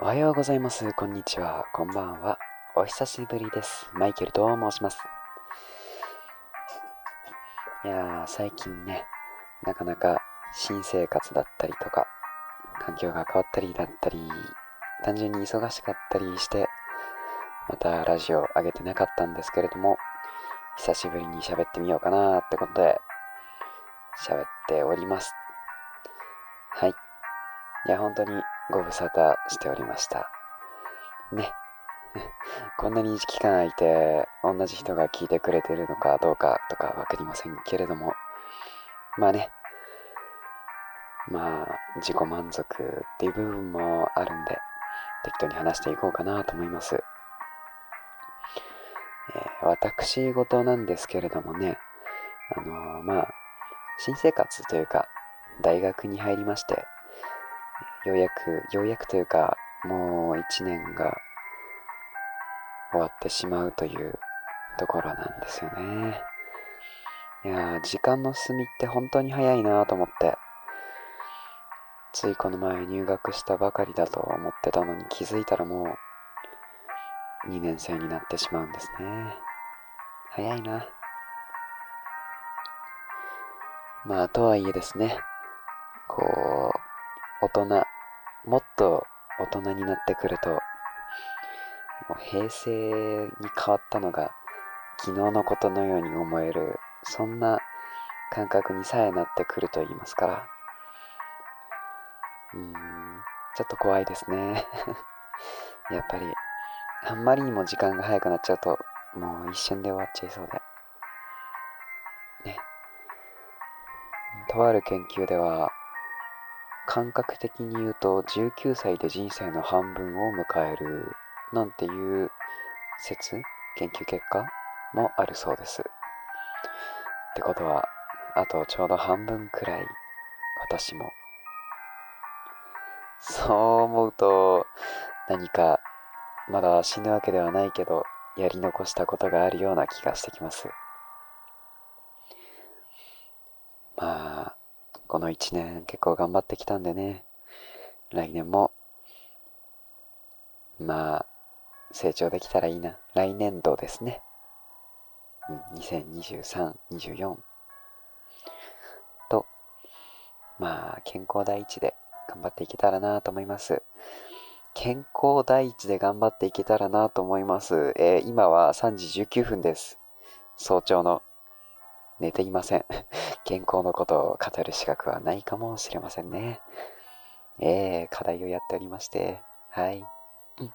おはようございます。こんにちは。こんばんは。お久しぶりです。マイケルと申します。いやー、最近ね、なかなか新生活だったりとか、環境が変わったりだったり、単純に忙しかったりして、またラジオ上げてなかったんですけれども、久しぶりに喋ってみようかなーってことで、喋っております。はい。いや、本当にご無沙汰しておりました。ね。こんなに期間空いて、同じ人が聞いてくれてるのかどうかとかわかりませんけれども、まあね、まあ、自己満足っていう部分もあるんで、適当に話していこうかなと思います。えー私事なんですけれどもね、あのーまあ、新生活というか、大学に入りまして、ようやく、ようやくというか、もう一年が終わってしまうというところなんですよね。いやー、時間の進みって本当に早いなと思って、ついこの前入学したばかりだと思ってたのに気づいたらもう2年生になってしまうんですね。早いな。まあ、とはいえですね、こう、大人、もっと大人になってくると、もう平成に変わったのが昨日のことのように思える、そんな感覚にさえなってくると言いますから、うん、ちょっと怖いですね。やっぱり、あんまりにも時間が早くなっちゃうと、もう一瞬で終わっちゃいそうで。ね。とある研究では、感覚的に言うと19歳で人生の半分を迎えるなんていう説研究結果もあるそうです。ってことはあとちょうど半分くらい私も。そう思うと何かまだ死ぬわけではないけどやり残したことがあるような気がしてきます。まあこの1年結構頑張ってきたんでね、来年も、まあ、成長できたらいいな。来年度ですね。うん、2023、24と、まあ、健康第一で頑張っていけたらなと思います。健康第一で頑張っていけたらなと思います。えー今は3時19分です。早朝の。寝ていません。健康のことを語る資格はないかもしれませんね。ええ課題をやっておりまして、はい。うん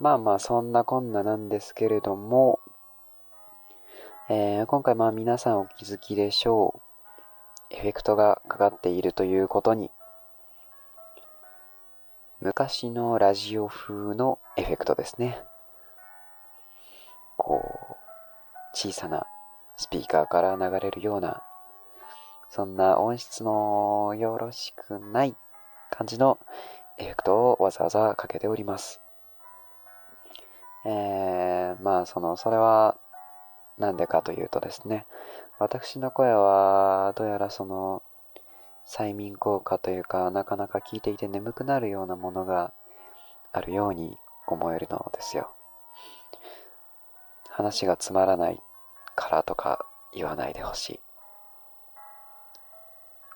まあまあ、そんなこんななんですけれども、えー今回まあ皆さんお気づきでしょう。エフェクトがかかっているということに、昔のラジオ風のエフェクトですね。こう、小さなスピーカーから流れるような、そんな音質のよろしくない感じのエフェクトをわざわざかけております。えー、まあ、その、それは、なんでかというとですね、私の声は、どうやらその、催眠効果というか、なかなか聞いていて眠くなるようなものがあるように思えるのですよ。話がつまらないからとか言わないでほしい。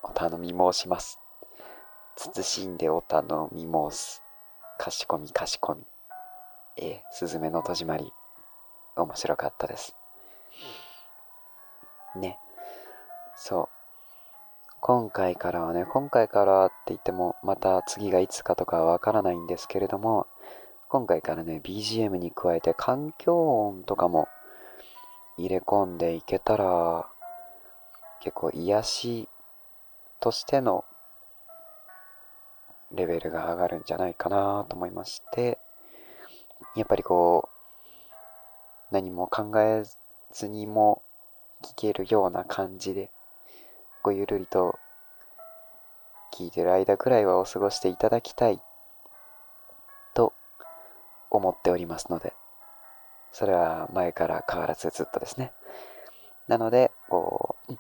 お頼み申します。慎んでお頼み申す。かしこみかしこみ。ええ、すずめの戸締まり。面白かったです。ね。そう。今回からはね、今回からって言っても、また次がいつかとかわからないんですけれども、今回からね、BGM に加えて環境音とかも入れ込んでいけたら、結構癒しとしてのレベルが上がるんじゃないかなと思いまして、やっぱりこう、何も考えずにも聞けるような感じで、ごゆるりと聞いてる間くらいはお過ごしていただきたいと思っておりますので、それは前から変わらずずっとですね。なので、こう、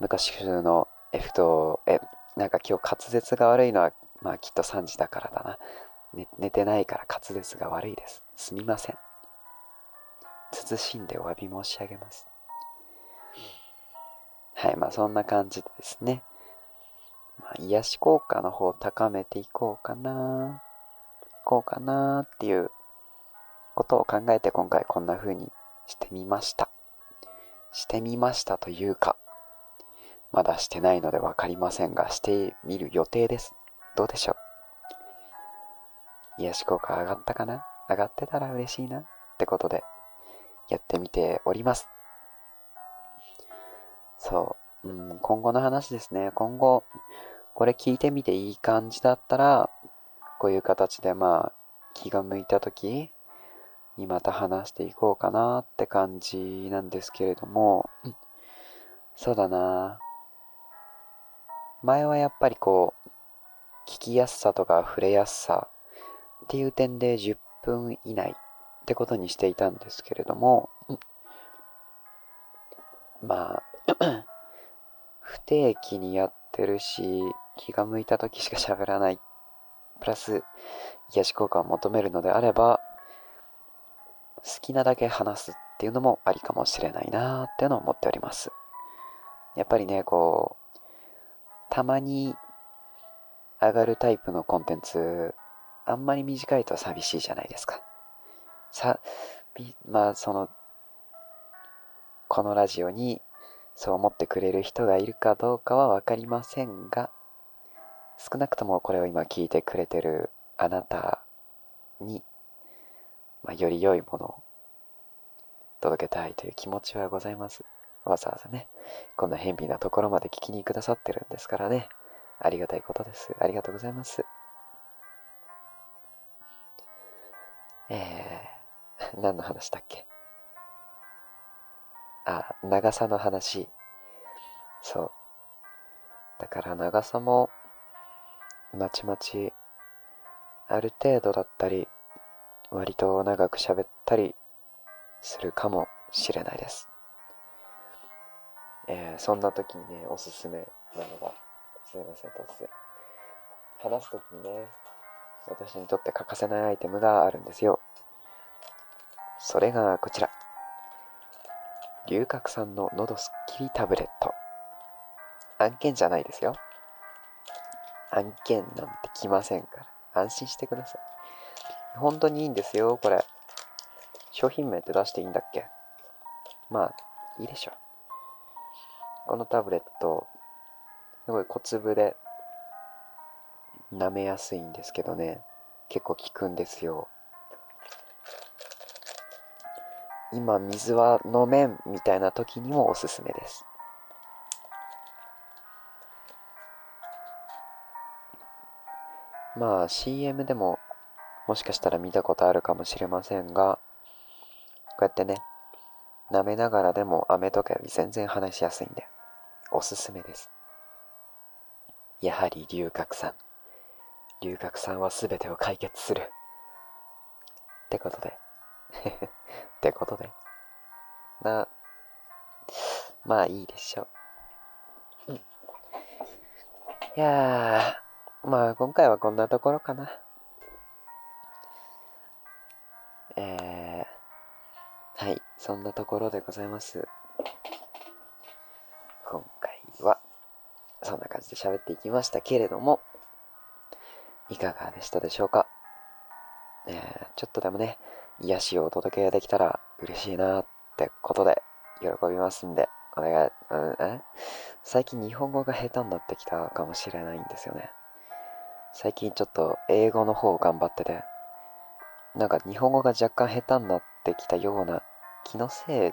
昔風のエフト、え、なんか今日滑舌が悪いのは、まあきっと3時だからだな。寝寝てないから滑舌が悪いです。すみません。慎んでお詫び申し上げます。はい、まあそんな感じでですね。まあ、癒し効果の方を高めていこうかな、いこうかなっていうことを考えて今回こんな風にしてみました。してみましたというか、まだしてないので分かりませんが、してみる予定です。どうでしょう？癒し効果上がったかな？上がってたら嬉しいな？ってことで、やってみております。そう、うん、今後の話ですね。今後、これ聞いてみていい感じだったら、こういう形でまあ、気が向いた時にまた話していこうかなって感じなんですけれども、そうだな。前はやっぱりこう、聞きやすさとか触れやすさっていう点で10分以内ってことにしていたんですけれども、まあ、不定期にやってるし、気が向いた時しか喋らない。プラス、癒し効果を求めるのであれば、好きなだけ話すっていうのもありかもしれないなーっていうのを思っております。やっぱりね、こう、たまに上がるタイプのコンテンツ、あんまり短いと寂しいじゃないですか。さ、まあ、その、このラジオにそう思ってくれる人がいるかどうかはわかりませんが、少なくともこれを今聞いてくれてるあなたに、まあ、より良いものを届けたいという気持ちはございます。わざわざね、こんな偏僻なところまで聞きにくださってるんですからね、ありがたいことです。ありがとうございます。えー、何の話だっけ？あ、長さの話。そう。だから長さも、まちまち、ある程度だったり、割と長く喋ったりするかもしれないです。えー、そんな時にね、おすすめなのが、すいません、突然。話す時にね、私にとって欠かせないアイテムがあるんですよ。それがこちら。龍角散の喉すっきりタブレット。案件じゃないですよ。案件なんて来ませんから。安心してください。本当にいいんですよ、これ。商品名って出していいんだっけ？まあ、いいでしょ。このタブレット、すごい小粒で、舐めやすいんですけどね、結構効くんですよ。今水は飲めんみたいな時にもおすすめです。まあ CM でももしかしたら見たことあるかもしれませんが、こうやってね、舐めながらでも飴とかより全然話しやすいんで、おすすめです。やはり龍角散。龍角散は全てを解決する。ってことで。ってことで。な、まあいいでしょう。うん。いやー、まあ今回はこんなところかな。えー、はい、そんなところでございます。今回は、そんな感じで喋っていきましたけれども、いかがでしたでしょうか？えー、ちょっとでもね、癒しをお届けできたら嬉しいなってことで、喜びますんで、お願い、うん、最近日本語が下手になってきたかもしれないんですよね。最近ちょっと英語の方を頑張ってて、なんか日本語が若干下手になってきたような気のせい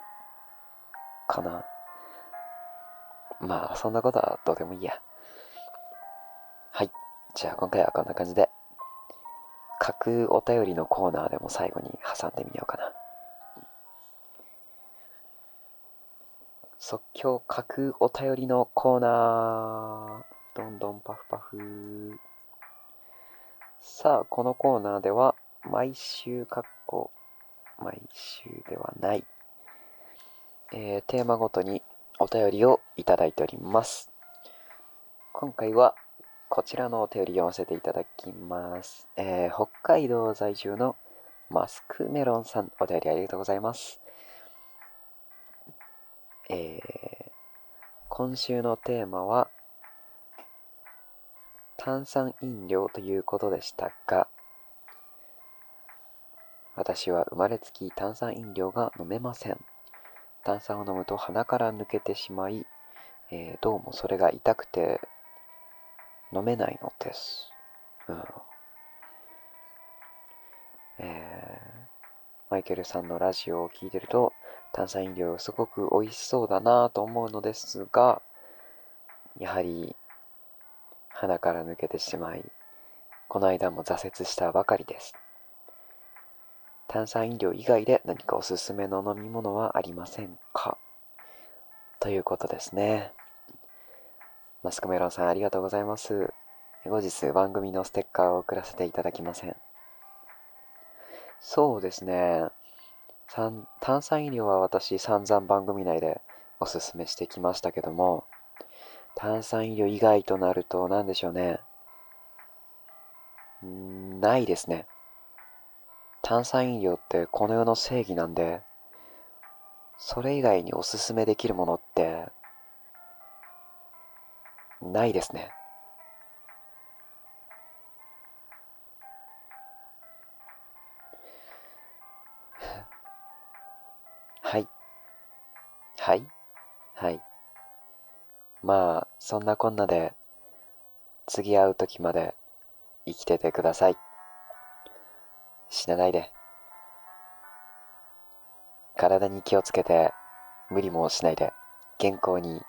かな。まあ、そんなことはどうでもいいや。はい。じゃあ今回はこんな感じで。架空お便りのコーナーでも最後に挟んでみようかな。即興架空お便りのコーナー。どんどんパフパフ。さあ、このコーナーでは、毎週、かっこ、毎週ではない、えー、テーマごとにお便りをいただいております。今回は、こちらのお便り読ませていただきます。えー、北海道在住のマスクメロンさん、お便りありがとうございます。えー、今週のテーマは、炭酸飲料ということでしたが、私は生まれつき炭酸飲料が飲めません。炭酸を飲むと鼻から抜けてしまい、えー、どうもそれが痛くて飲めないのです。うん。えー、マイケルさんのラジオを聴いてると、炭酸飲料すごく美味しそうだなと思うのですが、やはり鼻から抜けてしまい、この間も挫折したばかりです。炭酸飲料以外で何かおすすめの飲み物はありませんか？ということですね。マスクメロンさんありがとうございます。後日番組のステッカーを送らせていただきません。そうですね。炭酸飲料は私散々番組内でおすすめしてきましたけども、炭酸飲料以外となると何でしょうね。んないですね。炭酸飲料ってこの世の正義なんで、それ以外におすすめできるものって、ないですね。はい。はい。はい。まあ、そんなこんなで、次会う時まで生きててください。死なないで。体に気をつけて、無理もしないで、健康に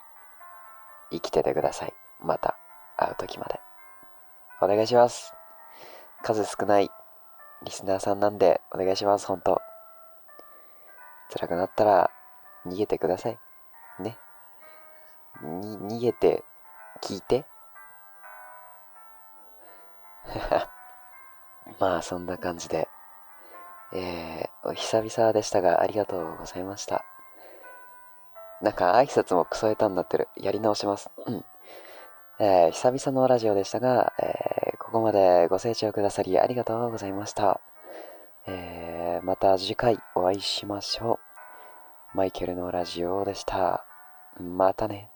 生きててください。また会う時まで。お願いします。数少ないリスナーさんなんでお願いします、ほんと。辛くなったら逃げてください。ね。に、逃げて聞いて。まあそんな感じで、えー、お久々でしたがありがとうございました。なんか挨拶もクソ下手になってる。やり直します。うん。えー、久々のラジオでしたが、えー、ここまでご清聴くださりありがとうございました。えー、また次回お会いしましょう。マイケルのラジオでした。またね。